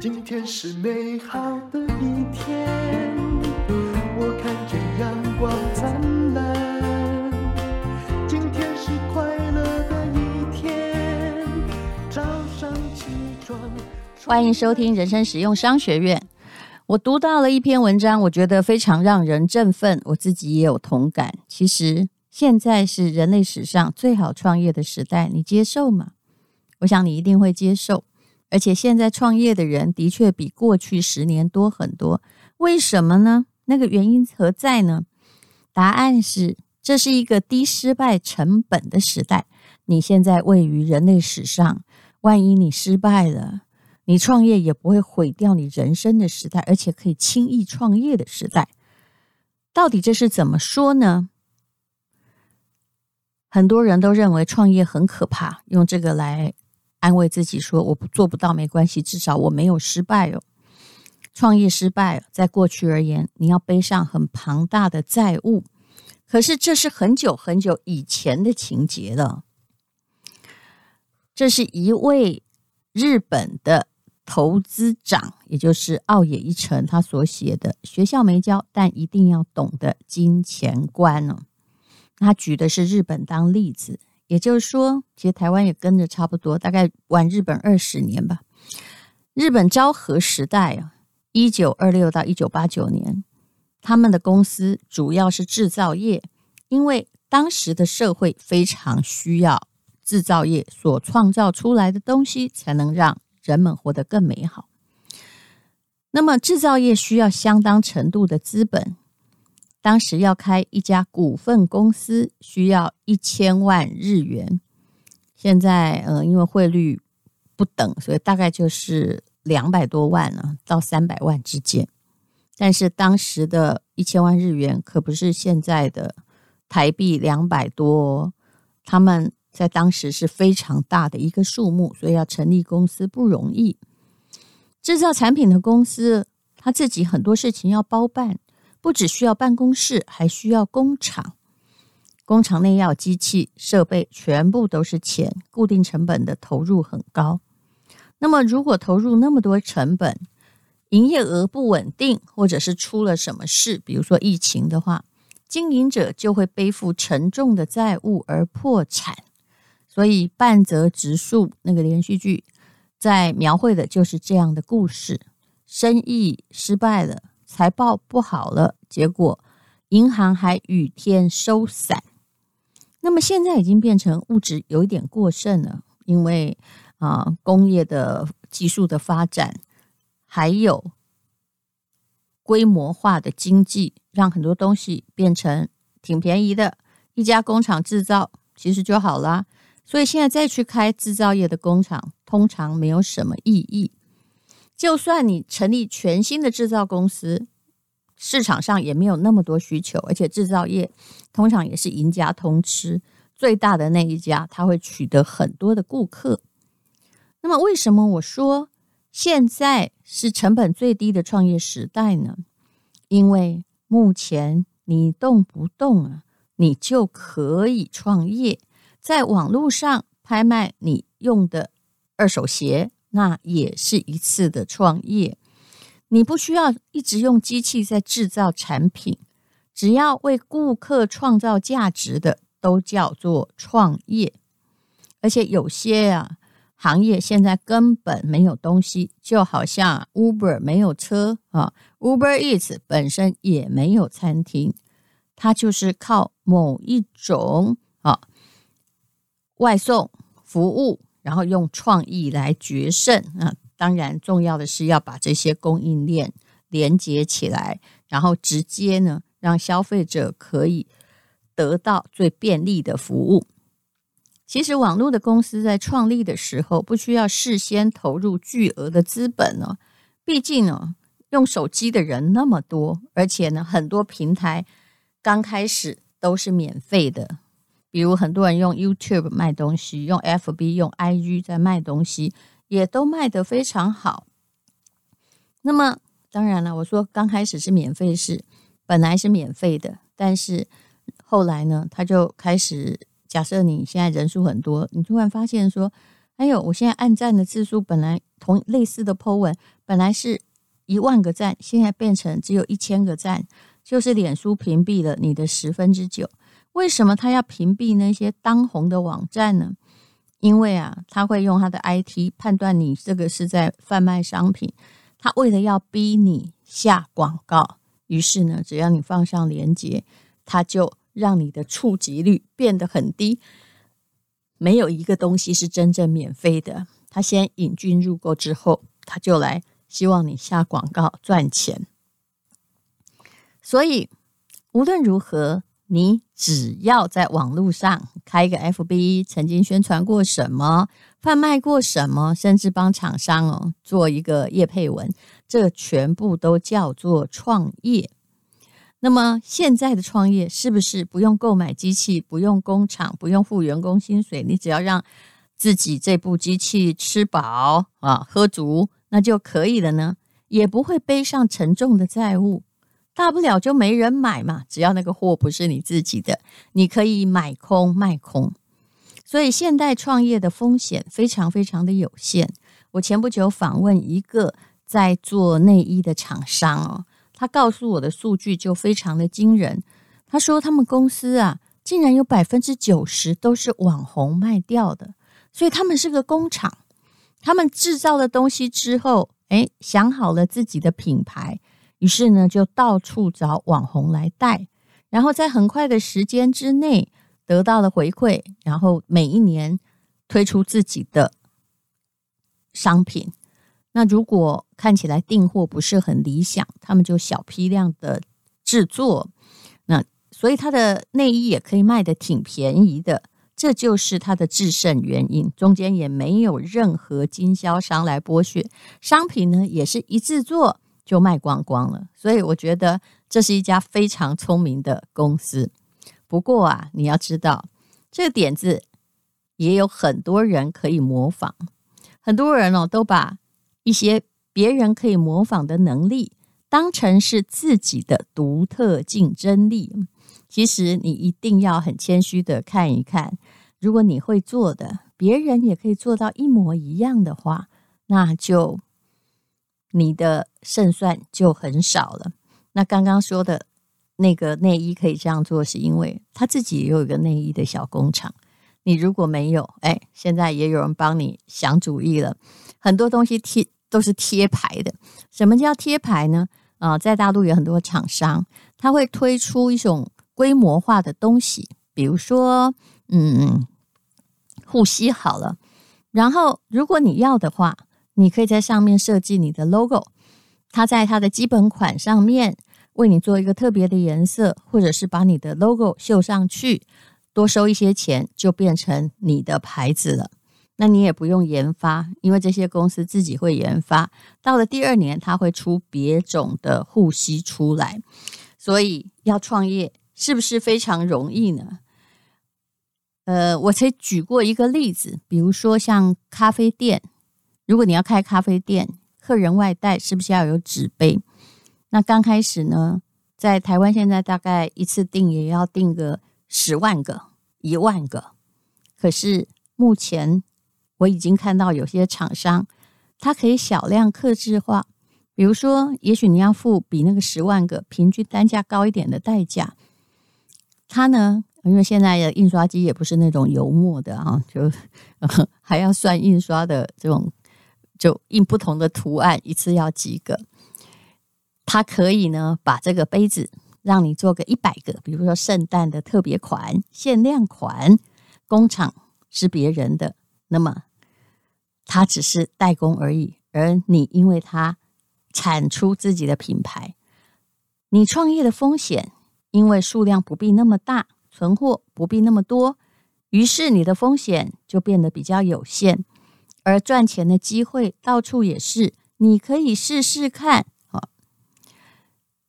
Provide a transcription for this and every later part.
今天是美好的一天，我看见阳光灿烂。今天是快乐的一天，早上起床。欢迎收听人生实用商学院。我读到了一篇文章，我觉得非常让人振奋，我自己也有同感。其实现在是人类史上最好创业的时代，你接受吗？我想你一定会接受。而且现在创业的人的确比过去十年多很多，为什么呢？那个原因何在呢？答案是，这是一个低失败成本的时代。你现在位于人类史上，万一你失败了，你创业也不会毁掉你人生的时代，而且可以轻易创业的时代，到底这是怎么说呢？很多人都认为创业很可怕，用这个来安慰自己说：“我不做不到没关系，至少我没有失败哦。”创业失败，在过去而言，你要背上很庞大的债务。可是这是很久很久以前的情节了。这是一位日本的。投资长，也就是奥野一成，他所写的学校没教，但一定要懂的金钱观哦。他举的是日本当例子，也就是说，其实台湾也跟着差不多，大概晚日本二十年吧。日本昭和时代啊，一九二六到一九八九年，他们的公司主要是制造业，因为当时的社会非常需要制造业所创造出来的东西，才能让。人们活得更美好。那么，制造业需要相当程度的资本。当时要开一家股份公司，需要一千万日元。现在，呃，因为汇率不等，所以大概就是两百多万呢，到三百万之间。但是，当时的一千万日元可不是现在的台币两百多，他们。在当时是非常大的一个数目，所以要成立公司不容易。制造产品的公司，他自己很多事情要包办，不只需要办公室，还需要工厂。工厂内要机器设备，全部都是钱，固定成本的投入很高。那么，如果投入那么多成本，营业额不稳定，或者是出了什么事，比如说疫情的话，经营者就会背负沉重的债务而破产。所以半泽直树那个连续剧在描绘的就是这样的故事：生意失败了，财报不好了，结果银行还雨天收伞。那么现在已经变成物质有一点过剩了，因为啊工业的技术的发展，还有规模化的经济，让很多东西变成挺便宜的，一家工厂制造其实就好了。所以现在再去开制造业的工厂，通常没有什么意义。就算你成立全新的制造公司，市场上也没有那么多需求，而且制造业通常也是赢家通吃，最大的那一家他会取得很多的顾客。那么为什么我说现在是成本最低的创业时代呢？因为目前你动不动啊，你就可以创业。在网络上拍卖你用的二手鞋，那也是一次的创业。你不需要一直用机器在制造产品，只要为顾客创造价值的，都叫做创业。而且有些啊行业现在根本没有东西，就好像 Uber 没有车啊，Uber Eats 本身也没有餐厅，它就是靠某一种啊。外送服务，然后用创意来决胜啊！当然，重要的是要把这些供应链连接起来，然后直接呢，让消费者可以得到最便利的服务。其实，网络的公司在创立的时候，不需要事先投入巨额的资本呢。毕竟呢，用手机的人那么多，而且呢，很多平台刚开始都是免费的。比如很多人用 YouTube 卖东西，用 FB、用 IG 在卖东西，也都卖得非常好。那么当然了，我说刚开始是免费试本来是免费的，但是后来呢，他就开始假设你现在人数很多，你突然发现说，哎呦，我现在按赞的次数本来同类似的 po 文，本来是一万个赞，现在变成只有一千个赞，就是脸书屏蔽了你的十分之九。为什么他要屏蔽那些当红的网站呢？因为啊，他会用他的 IT 判断你这个是在贩卖商品，他为了要逼你下广告，于是呢，只要你放上链接，他就让你的触及率变得很低。没有一个东西是真正免费的。他先引进入购之后，他就来希望你下广告赚钱。所以无论如何，你只要在网络上开一个 FB，曾经宣传过什么、贩卖过什么，甚至帮厂商哦做一个业配文，这全部都叫做创业。那么现在的创业是不是不用购买机器，不用工厂，不用付员工薪水？你只要让自己这部机器吃饱啊，喝足，那就可以了呢？也不会背上沉重的债务，大不了就没人买嘛。只要那个货不是你自己的，你可以买空卖空。所以现代创业的风险非常非常的有限。我前不久访问一个在做内衣的厂商哦。他告诉我的数据就非常的惊人。他说他们公司啊，竟然有百分之九十都是网红卖掉的，所以他们是个工厂。他们制造了东西之后，哎，想好了自己的品牌，于是呢就到处找网红来带，然后在很快的时间之内得到了回馈，然后每一年推出自己的商品。那如果看起来订货不是很理想，他们就小批量的制作，那所以他的内衣也可以卖的挺便宜的，这就是他的制胜原因。中间也没有任何经销商来剥削，商品呢也是一制作就卖光光了。所以我觉得这是一家非常聪明的公司。不过啊，你要知道这个点子也有很多人可以模仿，很多人哦都把。一些别人可以模仿的能力，当成是自己的独特竞争力。其实你一定要很谦虚的看一看，如果你会做的，别人也可以做到一模一样的话，那就你的胜算就很少了。那刚刚说的那个内衣可以这样做，是因为他自己也有一个内衣的小工厂。你如果没有，哎，现在也有人帮你想主意了，很多东西贴。都是贴牌的。什么叫贴牌呢？啊、在大陆有很多厂商，他会推出一种规模化的东西，比如说，嗯，护膝好了。然后，如果你要的话，你可以在上面设计你的 logo，它在它的基本款上面为你做一个特别的颜色，或者是把你的 logo 绣上去，多收一些钱，就变成你的牌子了。那你也不用研发，因为这些公司自己会研发。到了第二年，它会出别种的护膝出来。所以要创业是不是非常容易呢？呃，我才举过一个例子，比如说像咖啡店，如果你要开咖啡店，客人外带是不是要有纸杯？那刚开始呢，在台湾现在大概一次订也要订个十万个、一万个，可是目前。我已经看到有些厂商，它可以小量客制化，比如说，也许你要付比那个十万个平均单价高一点的代价。它呢，因为现在的印刷机也不是那种油墨的啊，就 还要算印刷的这种，就印不同的图案，一次要几个。它可以呢，把这个杯子让你做个一百个，比如说圣诞的特别款、限量款，工厂是别人的，那么。他只是代工而已，而你因为他产出自己的品牌，你创业的风险因为数量不必那么大，存货不必那么多，于是你的风险就变得比较有限，而赚钱的机会到处也是，你可以试试看啊。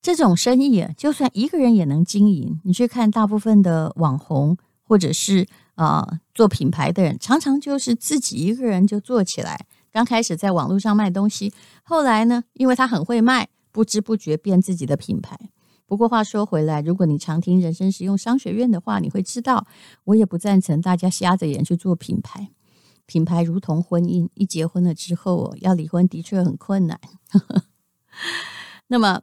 这种生意啊，就算一个人也能经营。你去看大部分的网红或者是。啊、做品牌的人常常就是自己一个人就做起来。刚开始在网络上卖东西，后来呢，因为他很会卖，不知不觉变自己的品牌。不过话说回来，如果你常听人生实用商学院的话，你会知道，我也不赞成大家瞎着眼去做品牌。品牌如同婚姻，一结婚了之后要离婚的确很困难。那么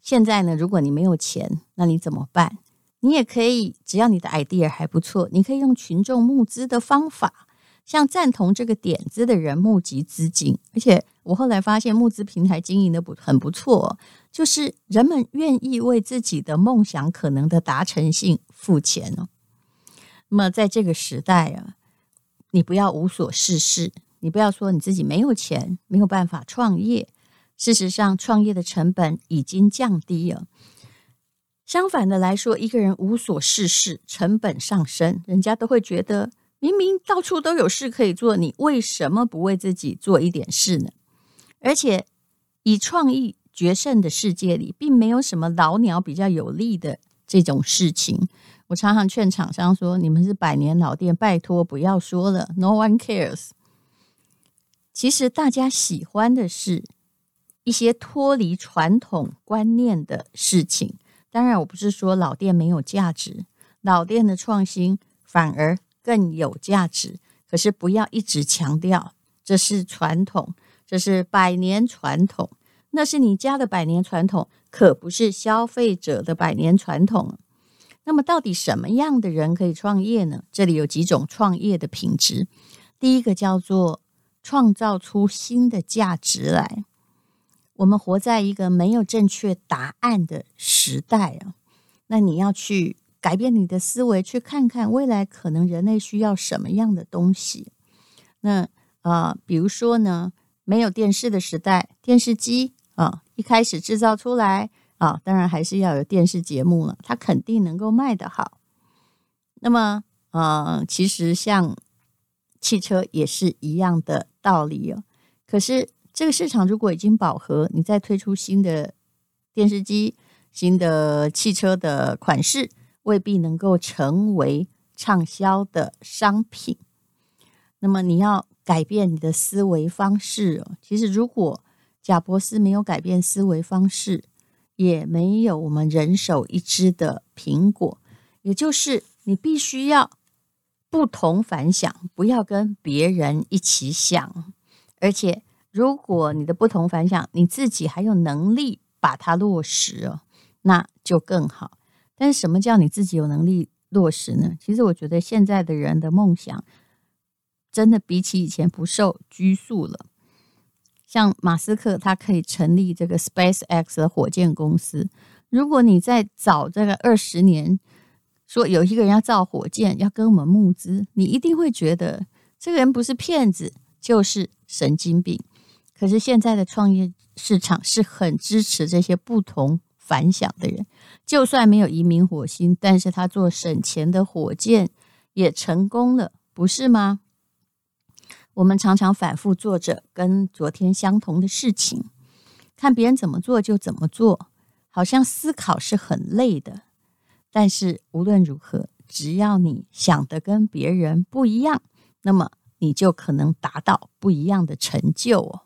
现在呢？如果你没有钱，那你怎么办？你也可以，只要你的 idea 还不错，你可以用群众募资的方法，向赞同这个点子的人募集资金。而且我后来发现，募资平台经营的不很不错，就是人们愿意为自己的梦想可能的达成性付钱哦。那么在这个时代啊，你不要无所事事，你不要说你自己没有钱，没有办法创业。事实上，创业的成本已经降低了。相反的来说，一个人无所事事，成本上升，人家都会觉得明明到处都有事可以做，你为什么不为自己做一点事呢？而且，以创意决胜的世界里，并没有什么老鸟比较有利的这种事情。我常常劝厂商说：“你们是百年老店，拜托不要说了，No one cares。”其实大家喜欢的是一些脱离传统观念的事情。当然，我不是说老店没有价值，老店的创新反而更有价值。可是不要一直强调这是传统，这是百年传统，那是你家的百年传统，可不是消费者的百年传统。那么，到底什么样的人可以创业呢？这里有几种创业的品质。第一个叫做创造出新的价值来。我们活在一个没有正确答案的时代啊，那你要去改变你的思维，去看看未来可能人类需要什么样的东西。那、呃，比如说呢，没有电视的时代，电视机啊，一开始制造出来啊，当然还是要有电视节目了，它肯定能够卖得好。那么、呃，其实像汽车也是一样的道理哦。可是。这个市场如果已经饱和，你再推出新的电视机、新的汽车的款式，未必能够成为畅销的商品。那么你要改变你的思维方式哦。其实，如果贾伯斯没有改变思维方式，也没有我们人手一支的苹果。也就是你必须要不同凡响，不要跟别人一起想，而且。如果你的不同凡响，你自己还有能力把它落实哦，那就更好。但是什么叫你自己有能力落实呢？其实我觉得现在的人的梦想真的比起以前不受拘束了。像马斯克，他可以成立这个 SpaceX 的火箭公司。如果你在早这个二十年说有一个人要造火箭，要跟我们募资，你一定会觉得这个人不是骗子，就是神经病。可是现在的创业市场是很支持这些不同凡响的人，就算没有移民火星，但是他做省钱的火箭也成功了，不是吗？我们常常反复做着跟昨天相同的事情，看别人怎么做就怎么做，好像思考是很累的。但是无论如何，只要你想的跟别人不一样，那么你就可能达到不一样的成就哦。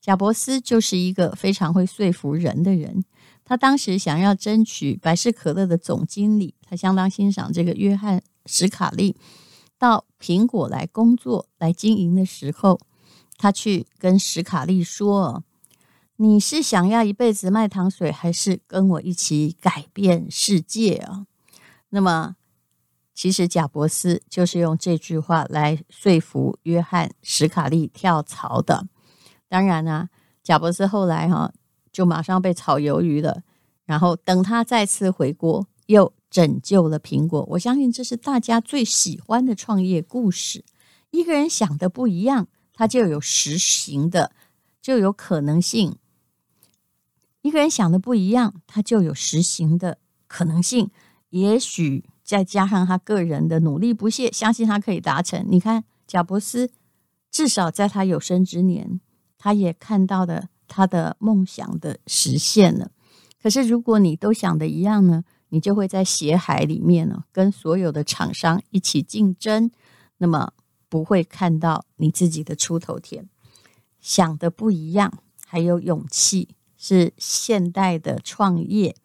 贾伯斯就是一个非常会说服人的人。他当时想要争取百事可乐的总经理，他相当欣赏这个约翰·史卡利，到苹果来工作、来经营的时候，他去跟史卡利说：“你是想要一辈子卖糖水，还是跟我一起改变世界啊？”那么，其实贾伯斯就是用这句话来说服约翰·史卡利跳槽的。当然啊，贾伯斯后来哈就马上被炒鱿鱼了。然后等他再次回国，又拯救了苹果。我相信这是大家最喜欢的创业故事。一个人想的不一样，他就有实行的，就有可能性。一个人想的不一样，他就有实行的可能性。也许再加上他个人的努力不懈，相信他可以达成。你看，贾伯斯至少在他有生之年。他也看到了他的梦想的实现了。可是，如果你都想的一样呢，你就会在血海里面呢，跟所有的厂商一起竞争，那么不会看到你自己的出头天。想的不一样，还有勇气，是现代的创业，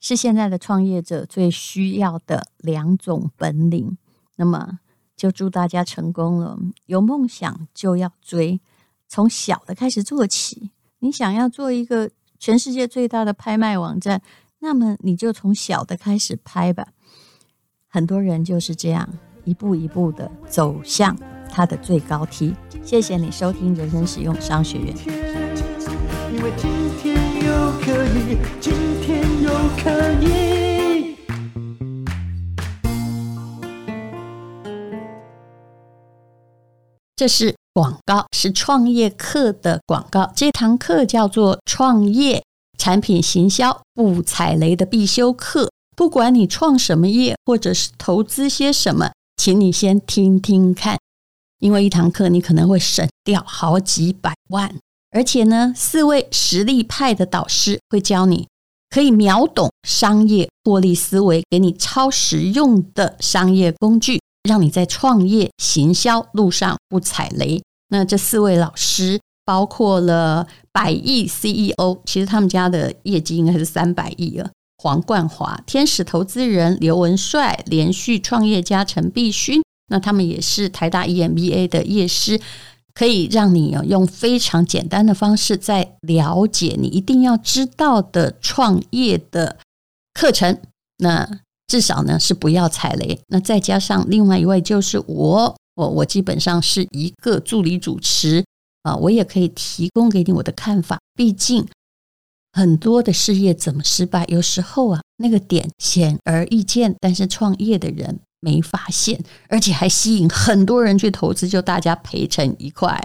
是现在的创业者最需要的两种本领。那么，就祝大家成功了。有梦想就要追，从小的开始做起。你想要做一个全世界最大的拍卖网站，那么你就从小的开始拍吧。很多人就是这样一步一步的走向他的最高梯。谢谢你收听人生使用商学院。因为今天又可以，今天又可以。这是广告，是创业课的广告。这堂课叫做创业产品行销不踩雷的必修课。不管你创什么业，或者是投资些什么，请你先听听看，因为一堂课你可能会省掉好几百万。而且呢，四位实力派的导师会教你，可以秒懂商业获利思维，给你超实用的商业工具，让你在创业行销路上不踩雷。那这四位老师包括了百亿 CEO，其实他们家的业绩应该是三百亿了。黄冠华、天使投资人刘文帅、连续创业家陈必勋，那他们也是台大 EMBA 的业师，可以让你用非常简单的方式，在了解你一定要知道的创业的课程。那至少呢是不要踩雷。那再加上另外一位就是我，我我基本上是一个助理主持啊，我也可以提供给你我的看法，毕竟。很多的事业怎么失败？有时候啊，那个点显而易见，但是创业的人没发现，而且还吸引很多人去投资，就大家赔成一块。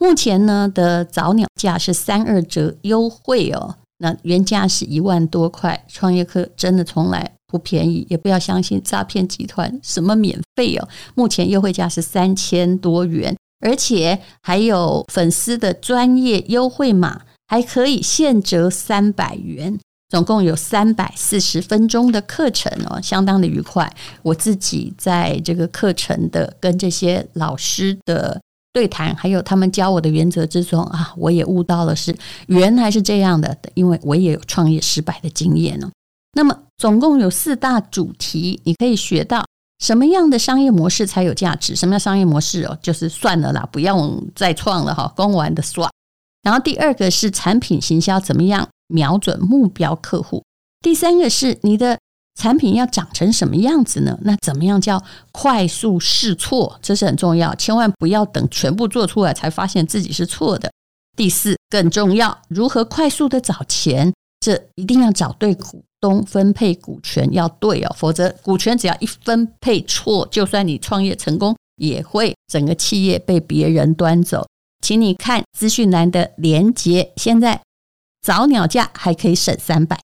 目前呢的早鸟价是三二折优惠哦，那原价是一万多块。创业课真的从来不便宜，也不要相信诈骗集团什么免费哦。目前优惠价是三千多元，而且还有粉丝的专业优惠码。还可以现折三百元，总共有三百四十分钟的课程哦，相当的愉快。我自己在这个课程的跟这些老师的对谈，还有他们教我的原则之中啊，我也悟到了是原来是这样的，因为我也有创业失败的经验呢。那么总共有四大主题，你可以学到什么样的商业模式才有价值？什么样商业模式哦？就是算了啦，不用再创了哈，公完的算。然后第二个是产品行销，怎么样瞄准目标客户？第三个是你的产品要长成什么样子呢？那怎么样叫快速试错？这是很重要，千万不要等全部做出来才发现自己是错的。第四更重要，如何快速的找钱？这一定要找对股中，分配股权要对哦，否则股权只要一分配错，就算你创业成功，也会整个企业被别人端走。请你看资讯栏的连接，现在早鸟价还可以省三百，